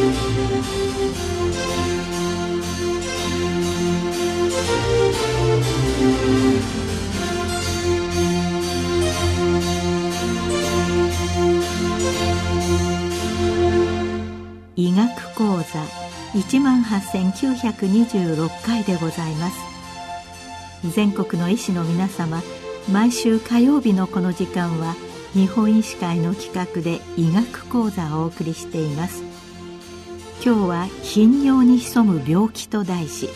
医学講座一万八千九百二十六回でございます。全国の医師の皆様毎週火曜日のこの時間は日本医師会の企画で医学講座をお送りしています。今日は頻尿に潜む病気と題し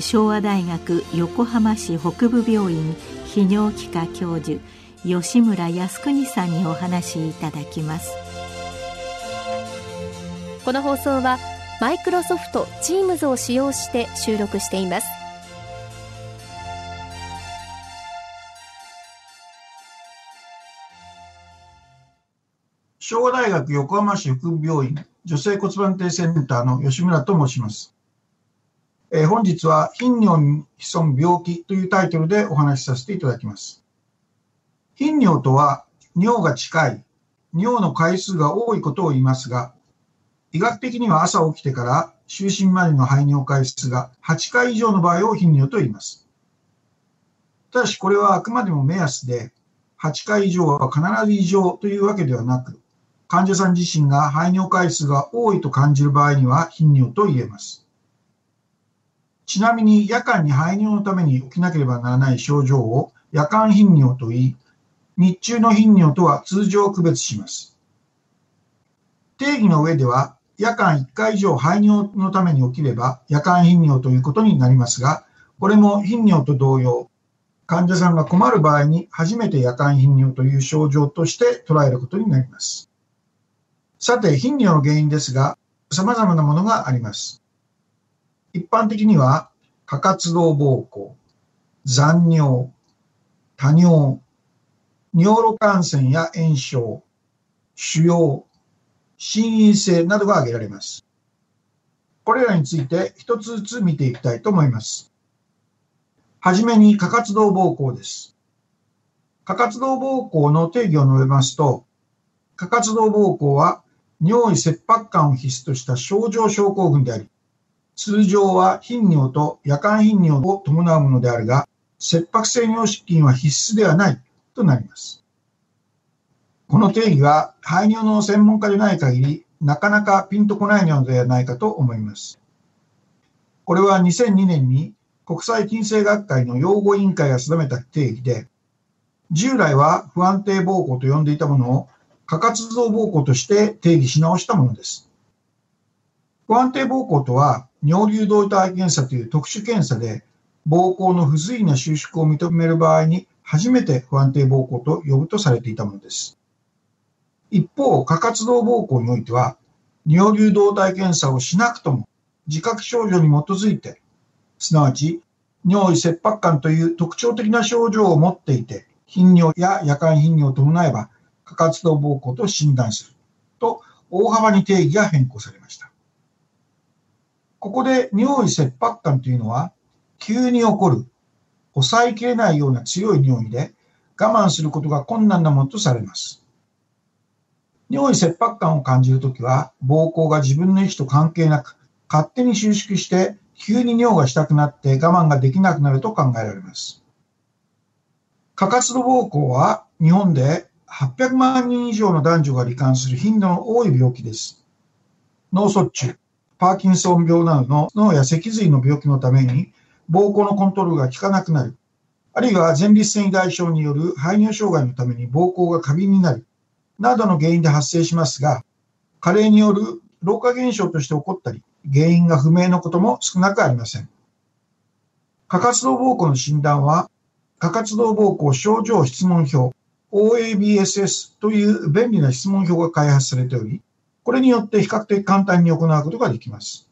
昭和大学横浜市北部病院泌尿器科教授吉村靖国さんにお話しいただきます。この放送はマイクロソフト Teams を使用して収録しています。昭和大学横浜市副病院女性骨盤底センターの吉村と申します。えー、本日は頻尿に潜む病気というタイトルでお話しさせていただきます。頻尿とは尿が近い、尿の回数が多いことを言いますが、医学的には朝起きてから就寝までの排尿回数が8回以上の場合を頻尿と言います。ただしこれはあくまでも目安で、8回以上は必ず異常というわけではなく、患者さん自身が排尿回数が多いと感じる場合には頻尿と言えます。ちなみに夜間に排尿のために起きなければならない症状を夜間頻尿と言い、日中の頻尿とは通常区別します。定義の上では夜間1回以上排尿のために起きれば夜間頻尿ということになりますが、これも頻尿と同様、患者さんが困る場合に初めて夜間頻尿という症状として捉えることになります。さて、頻尿の原因ですが、様々なものがあります。一般的には、過活動膀胱、残尿、多尿、尿路感染や炎症、腫瘍、心因性などが挙げられます。これらについて一つずつ見ていきたいと思います。はじめに過活動膀胱です。過活動膀胱の定義を述べますと、過活動膀胱は尿意切迫感を必須とした症状症候群であり、通常は頻尿と夜間頻尿を伴うものであるが、切迫性尿失禁は必須ではないとなります。この定義は排尿の専門家でない限り、なかなかピンとこないのではないかと思います。これは2002年に国際金星学会の用語委員会が定めた定義で、従来は不安定膀胱と呼んでいたものを過活動膀胱として定義し直したものです。不安定膀胱とは、尿流動体検査という特殊検査で、膀胱の不随意な収縮を認める場合に初めて不安定膀胱と呼ぶとされていたものです。一方、過活動膀胱においては、尿流動体検査をしなくとも自覚症状に基づいて、すなわち尿意切迫感という特徴的な症状を持っていて、頻尿や夜間頻尿を伴えば過活動膀胱と診断すると大幅に定義が変更されました。ここで尿意切迫感というのは急に起こる抑えきれないような強い尿意で我慢することが困難なものとされます。尿意切迫感を感じるときは膀胱が自分の意思と関係なく勝手に収縮して急に尿がしたくなって我慢ができなくなると考えられます。過活動膀胱は日本で800万人以上の男女が罹患する頻度の多い病気です。脳卒中、パーキンソン病などの脳や脊髄の病気のために膀胱のコントロールが効かなくなる。あるいは前立腺肥大症による排尿障害のために膀胱が過敏になる。などの原因で発生しますが、加齢による老化現象として起こったり、原因が不明のことも少なくありません。過活動膀胱の診断は、過活動膀胱症状質問票 OABSS という便利な質問表が開発されており、これによって比較的簡単に行うことができます。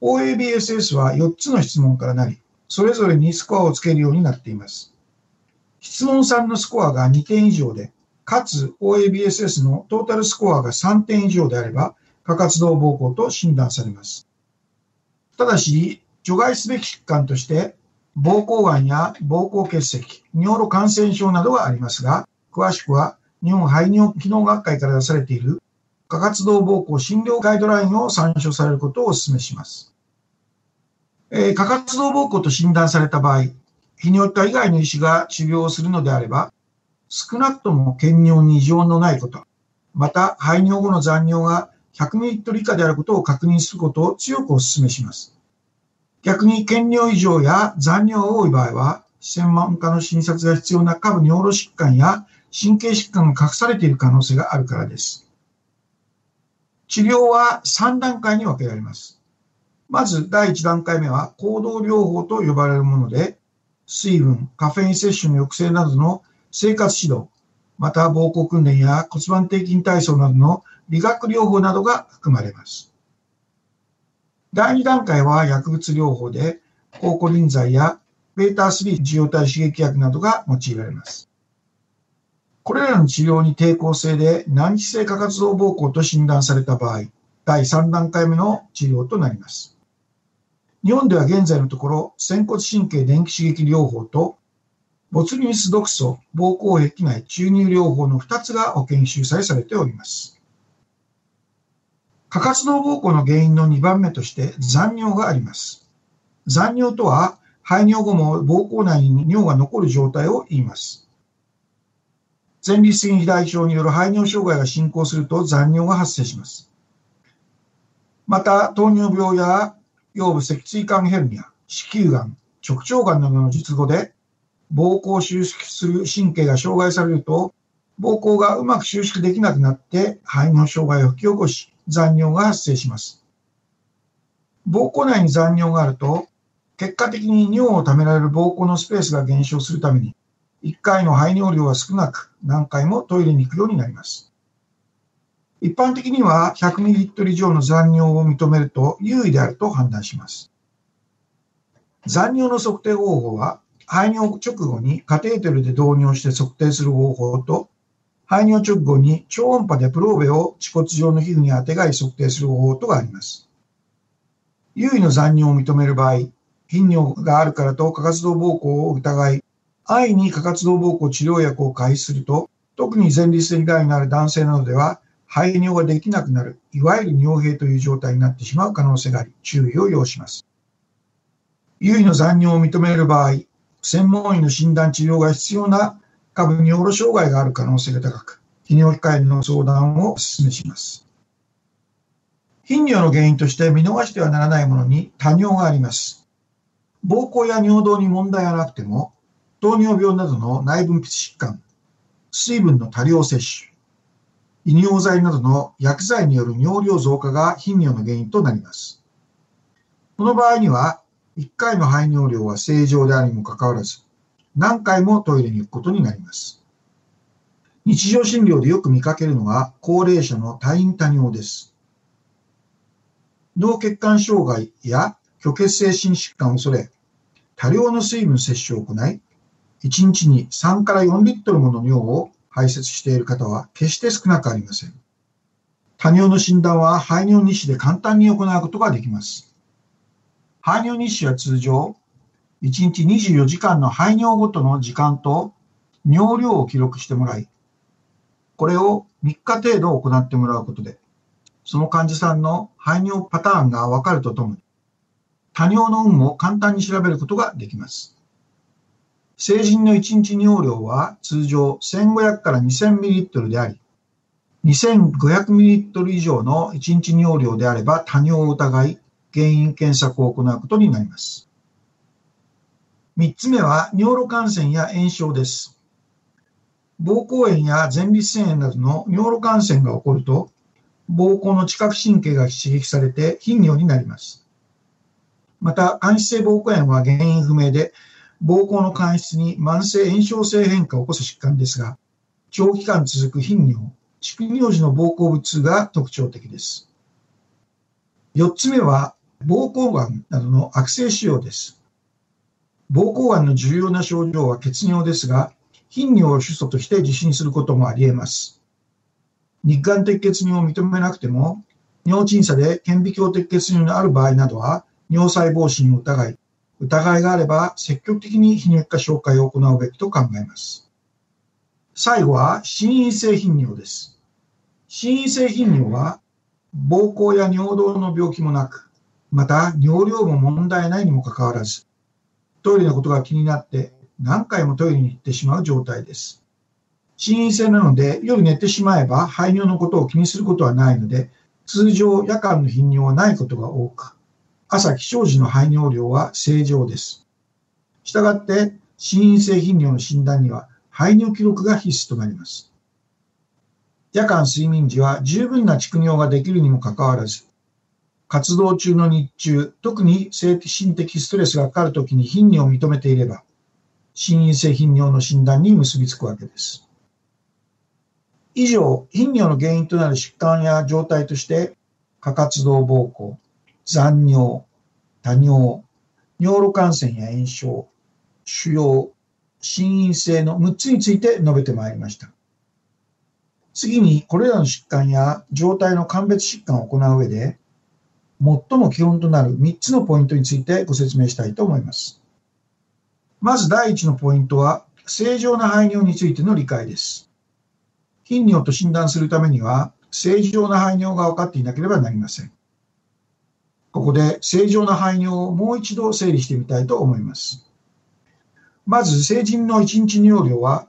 OABSS は4つの質問からなり、それぞれにスコアをつけるようになっています。質問3のスコアが2点以上で、かつ OABSS のトータルスコアが3点以上であれば、過活動膀胱と診断されます。ただし、除外すべき疾患として、膀胱がんや膀胱結石、尿路感染症などがありますが、詳しくは日本排尿機能学会から出されている過活動膀胱診療ガイドラインを参照されることをお勧めします。えー、過活動膀胱と診断された場合、泌尿器科以外の医師が治療をするのであれば、少なくとも検尿に異常のないこと、また排尿後の残尿が 100ml 以下であることを確認することを強くお勧めします。逆に検尿異常や残尿が多い場合は、専門家の診察が必要な下部尿路疾患や神経疾患が隠されている可能性があるからです。治療は3段階に分けられます。まず第1段階目は行動療法と呼ばれるもので、水分、カフェイン摂取の抑制などの生活指導、また膀胱訓練や骨盤底筋体操などの理学療法などが含まれます。第2段階は薬物療法で、抗コリン剤や β3 受容体刺激薬などが用いられます。これらの治療に抵抗性で難治性過活動膀胱と診断された場合、第3段階目の治療となります。日本では現在のところ、仙骨神経電気刺激療法と、ボツリヌス毒素膀胱壁内注入療法の2つが保険収載されております。過活動膀胱の原因の2番目として残尿があります。残尿とは排尿後も膀胱内に尿が残る状態を言います。前立腺肥大症による排尿障害が進行すると残尿が発生します。また、糖尿病や腰部脊椎管ヘルニア、子宮がん、直腸がんなどの術後で膀胱収縮する神経が障害されると、膀胱がうまく収縮できなくなって排尿障害を引き起こし、残尿が発生します。膀胱内に残尿があると、結果的に尿を溜められる膀胱のスペースが減少するために、1回の排尿量は少なく、何回もトイレに行くようになります。一般的には 100ml 以上の残尿を認めると優位であると判断します。残尿の測定方法は、排尿直後にカテーテルで導入して測定する方法と、排尿直後に超音波でプローベを恥骨上の皮膚に当てがい測定する方法とがあります。優位の残尿を認める場合、頻尿があるからと過活動膀胱を疑い、安易に過活動膀胱治療薬を開始すると、特に前立腺以外のある男性などでは、排尿ができなくなる、いわゆる尿閉という状態になってしまう可能性があり、注意を要します。優位の残尿を認める場合、専門医の診断治療が必要な下部尿路障害がある可能性が高く、泌尿器科医の相談をお勧めします。頻尿の原因として見逃してはならないものに多尿があります。膀胱や尿道に問題がなくても、糖尿病などの内分泌疾患、水分の多量摂取、利尿剤などの薬剤による尿量増加が頻尿の原因となります。この場合には、1回の排尿量は正常であるにもかかわらず、何回もトイレに行くことになります。日常診療でよく見かけるのは高齢者の多陰多尿です。脳血管障害や虚血性心疾患を恐れ、多量の水分摂取を行い、1日に3から4リットルもの尿を排泄している方は決して少なくありません。多尿の診断は排尿日誌で簡単に行うことができます。排尿日誌は通常、1日24時間の排尿ごとの時間と尿量を記録してもらい、これを3日程度行ってもらうことで、その患者さんの排尿パターンがわかるとともに、多尿の有無を簡単に調べることができます。成人の1日尿量は通常1500から 2000ml であり、2500ml 以上の1日尿量であれば多尿を疑い、原因検索を行うことになります。三つ目は尿路感染や炎症です。膀胱炎や前立腺炎などの尿路感染が起こると、膀胱の知覚神経が刺激されて頻尿になります。また、間質性膀胱炎は原因不明で、膀胱の間質に慢性炎症性変化を起こす疾患ですが、長期間続く頻尿、蓄尿時の膀胱部痛が特徴的です。四つ目は、膀胱がんなどの悪性腫瘍です。膀胱がんの重要な症状は血尿ですが、頻尿を主訴として受診することもあり得ます。日韓鉄血尿を認めなくても、尿鎮差で顕微鏡鉄血尿のある場合などは、尿細胞診を疑い、疑いがあれば積極的に泌尿器科紹介を行うべきと考えます。最後は、心因性頻尿です。心因性頻尿は膀胱や尿道の病気もなく、また尿量も問題ないにもかかわらず、トイレのことが気になって何回もトイレに行ってしまう状態です。心因性なので夜寝てしまえば排尿のことを気にすることはないので、通常夜間の頻尿はないことが多く、朝起床時の排尿量は正常です。したがって、心因性頻尿の診断には排尿記録が必須となります。夜間睡眠時は十分な蓄尿ができるにもかかわらず、活動中の日中、特に精神的ストレスがかかるときに頻尿を認めていれば、心因性頻尿の診断に結びつくわけです。以上、頻尿の原因となる疾患や状態として、過活動膀胱、残尿、多尿、尿路感染や炎症、腫瘍、心因性の6つについて述べてまいりました。次に、これらの疾患や状態の鑑別疾患を行う上で、最も基本となる3つのポイントについてご説明したいと思います。まず第1のポイントは、正常な排尿についての理解です。頻尿と診断するためには、正常な排尿が分かっていなければなりません。ここで正常な排尿をもう一度整理してみたいと思います。まず、成人の1日尿量は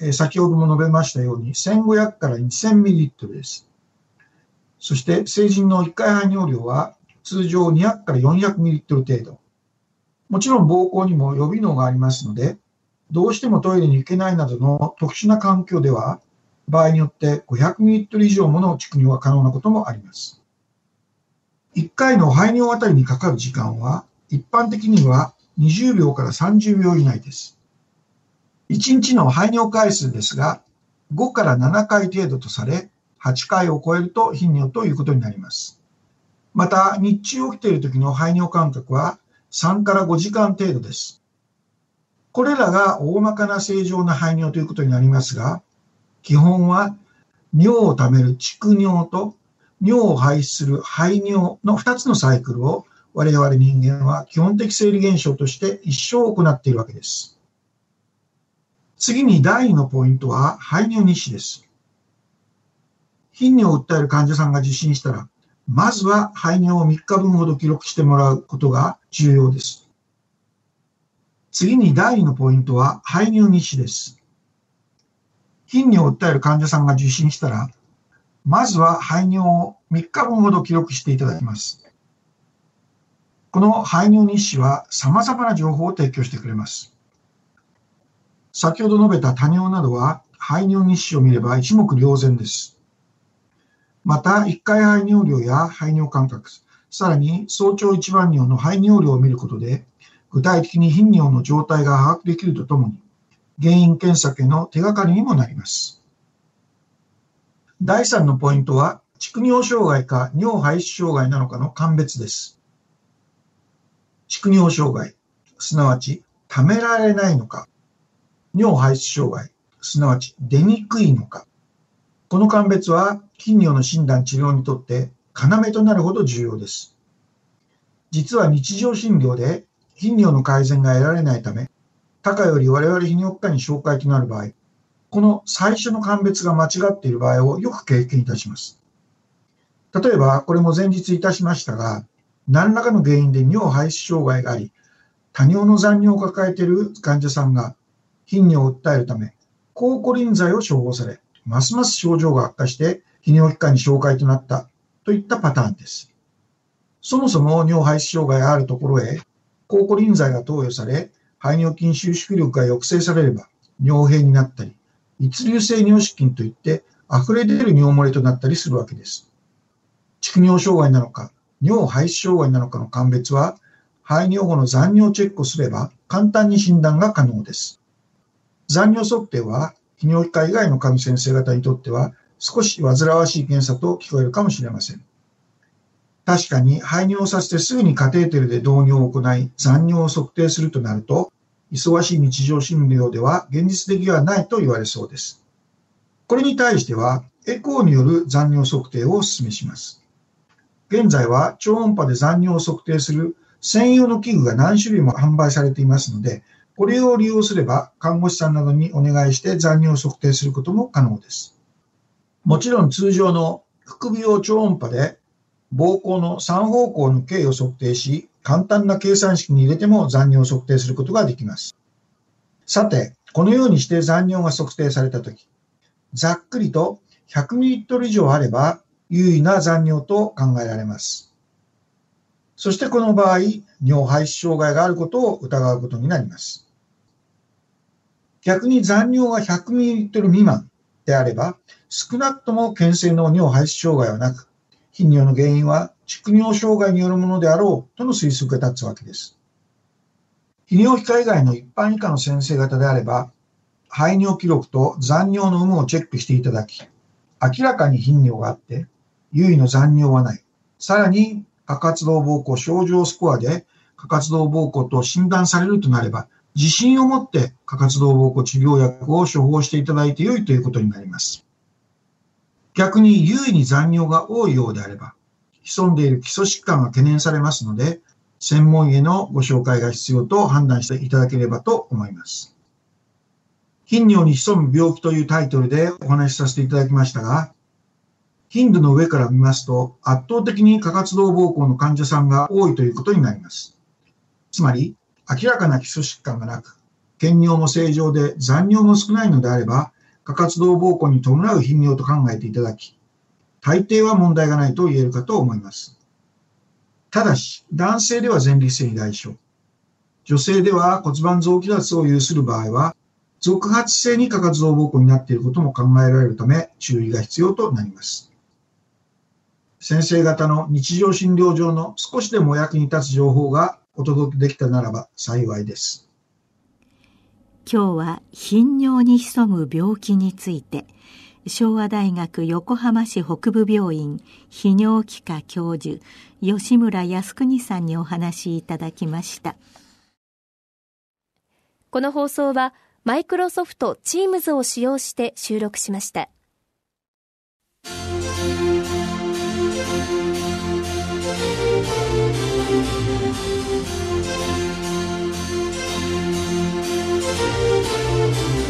え先ほども述べましたように1500から2000ミリリットルです。そして成人の1回排尿量は通常200から400ミリリットル程度。もちろん膀胱にも予備能がありますので、どうしてもトイレに行けないなどの特殊な環境では、場合によって500ミリリットル以上もの蓄尿が可能なこともあります。1回の排尿あたりにかかる時間は、一般的には20秒から30秒以内です。1日の排尿回数ですが、5から7回程度とされ、8回を超えると頻尿ということになります。また、日中起きている時の排尿間隔は3から5時間程度です。これらが大まかな正常な排尿ということになりますが、基本は尿を溜める蓄尿と尿を排出する排尿の2つのサイクルを我々人間は基本的生理現象として一生行っているわけです。次に第2のポイントは排尿日誌です。頻尿を訴える患者さんが受診したら、まずは排尿を3日分ほど記録してもらうことが重要です。次に第2のポイントは排尿日誌です。頻尿を訴える患者さんが受診したら、まずは排尿を3日分ほど記録していただきます。この排尿日誌は様々な情報を提供してくれます。先ほど述べた多尿などは排尿日誌を見れば一目瞭然です。また、1回排尿量や排尿間隔、さらに早朝一番尿の排尿量を見ることで、具体的に頻尿の状態が把握できるとともに、原因検索への手がかりにもなります。第3のポイントは、蓄尿障害か尿排出障害なのかの鑑別です。蓄尿障害、すなわち、ためられないのか、尿排出障害、すなわち出にくいのか。この鑑別は頻尿の診断治療にとって要となるほど重要です。実は日常診療で頻尿の改善が得られないため、他科より我々泌尿器科に紹介となる場合、この最初の鑑別が間違っている場合をよく経験いたします。例えば、これも前日いたしましたが、何らかの原因で尿排出障害があり、多尿の残尿を抱えている患者さんが頻尿を訴えるため、抗コリン剤を処方され、ますます症状が悪化して泌尿器科に紹介となったといったパターンです。そもそも尿排出障害があるところへ、抗コリン剤が投与され、排尿筋収縮力が抑制されれば、尿閉になったり、一流性尿失禁といって溢れ出る尿漏れとなったりするわけです。蓄尿障害なのか、尿排出障害なのかの鑑別は、排尿後の残尿チェックをすれば簡単に診断が可能です。残尿測定は、泌尿器科以外の神先生方にとっては、少し煩わしい検査と聞こえるかもしれません。確かに排尿させてすぐにカテーテルで導尿を行い残尿を測定するとなると、忙しい日常診療では現実的ではないと言われそうです。これに対しては、エコーによる残尿測定をお勧めします。現在は超音波で残尿を測定する専用の器具が何種類も販売されていますので、これを利用すれば、看護師さんなどにお願いして残尿を測定することも可能です。もちろん通常の副病超音波で膀胱の3方向の径を測定し、簡単な計算式に入れても残尿を測定することができます。さて、このようにして残尿が測定されたとき、ざっくりと 100ml 以上あれば優位な残尿と考えられます。そしてこの場合、尿排出障害があることを疑うことになります。逆に残尿が 100ml 未満であれば、少なくとも検性の尿排出障害はなく、頻尿の原因は蓄尿障害によるものであろうとの推測が立つわけです。泌尿器科以外の一般以下の先生方であれば、排尿記録と残尿の有無をチェックしていただき、明らかに頻尿があって、優位の残尿はない。さらに、過活動膀胱症状スコアで過活動膀胱と診断されるとなれば、自信を持って過活動膀胱治療薬を処方していただいてよいということになります。逆に優位に残尿が多いようであれば、潜んでいる基礎疾患が懸念されますので、専門医へのご紹介が必要と判断していただければと思います。頻尿に潜む病気というタイトルでお話しさせていただきましたが、頻度の上から見ますと圧倒的に過活動膀胱の患者さんが多いということになります。つまり、明らかな基礎疾患がなく、検尿も正常で残尿も少ないのであれば、過活動膀胱に伴う頻尿と考えていただき、大抵は問題がないと言えるかと思います。ただし、男性では前立腺肥大症、女性では骨盤臓器脱を有する場合は、続発性に過活動膀胱になっていることも考えられるため、注意が必要となります。先生方の日常診療上の少しでもお役に立つ情報がお届けできたならば幸いです。今日は頻尿に潜む病気について昭和大学横浜市北部病院泌尿器科教授吉村靖国さんにお話しいただきましたこの放送はマイクロソフト Teams を使用して収録しました。